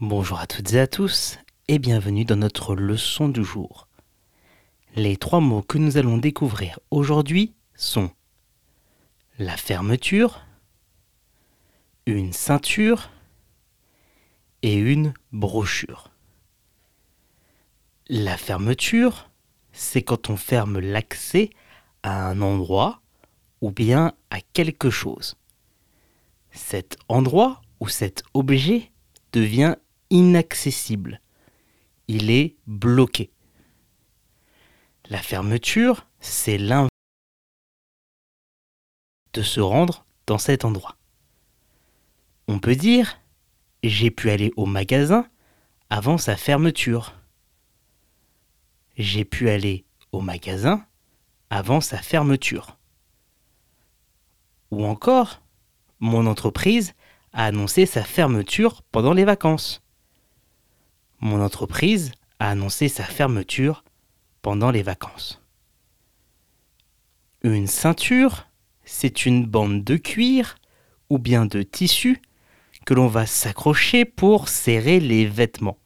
Bonjour à toutes et à tous et bienvenue dans notre leçon du jour. Les trois mots que nous allons découvrir aujourd'hui sont la fermeture, une ceinture et une brochure. La fermeture, c'est quand on ferme l'accès à un endroit ou bien à quelque chose. Cet endroit ou cet objet devient inaccessible. Il est bloqué. La fermeture, c'est l'inverse de se rendre dans cet endroit. On peut dire j'ai pu aller au magasin avant sa fermeture. J'ai pu aller au magasin avant sa fermeture. Ou encore, mon entreprise a annoncé sa fermeture pendant les vacances. Mon entreprise a annoncé sa fermeture pendant les vacances. Une ceinture, c'est une bande de cuir ou bien de tissu que l'on va s'accrocher pour serrer les vêtements.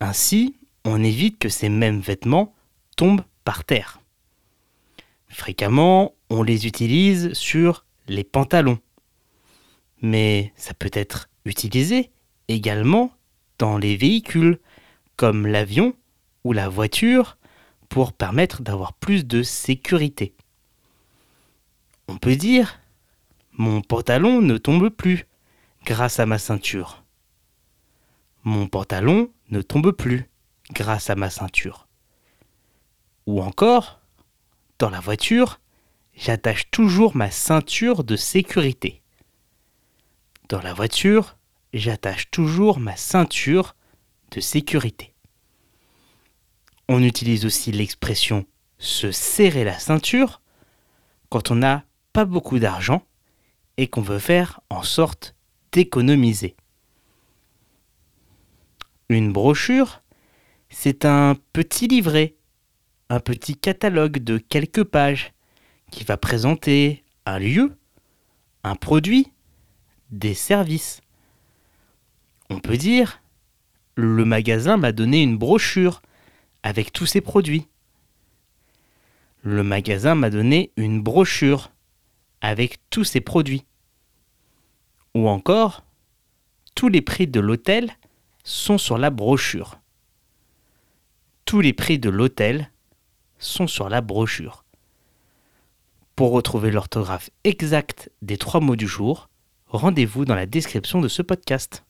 Ainsi, on évite que ces mêmes vêtements tombent par terre. Fréquemment, on les utilise sur les pantalons. Mais ça peut être utilisé également dans les véhicules, comme l'avion ou la voiture, pour permettre d'avoir plus de sécurité. On peut dire mon pantalon ne tombe plus grâce à ma ceinture. Mon pantalon ne tombe plus grâce à ma ceinture. Ou encore, dans la voiture, j'attache toujours ma ceinture de sécurité. Dans la voiture, j'attache toujours ma ceinture de sécurité. On utilise aussi l'expression se serrer la ceinture quand on n'a pas beaucoup d'argent et qu'on veut faire en sorte d'économiser. Une brochure, c'est un petit livret, un petit catalogue de quelques pages qui va présenter un lieu, un produit, des services. On peut dire, le magasin m'a donné une brochure avec tous ses produits. Le magasin m'a donné une brochure avec tous ses produits. Ou encore, tous les prix de l'hôtel sont sur la brochure. Tous les prix de l'hôtel sont sur la brochure. Pour retrouver l'orthographe exacte des trois mots du jour, rendez-vous dans la description de ce podcast.